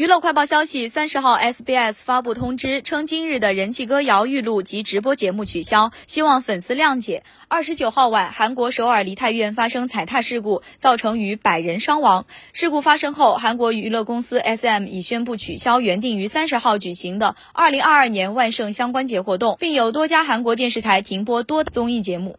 娱乐快报消息三十号 sbs 发布通知称今日的人气歌谣预录及直播节目取消希望粉丝谅解。二十九号晚韩国首尔梨泰院发生踩踏事故造成逾百人伤亡。事故发生后韩国娱乐公司 sm 已宣布取消原定于三十号举行的二零二二年万圣相关节活动并有多家韩国电视台停播多综艺节目。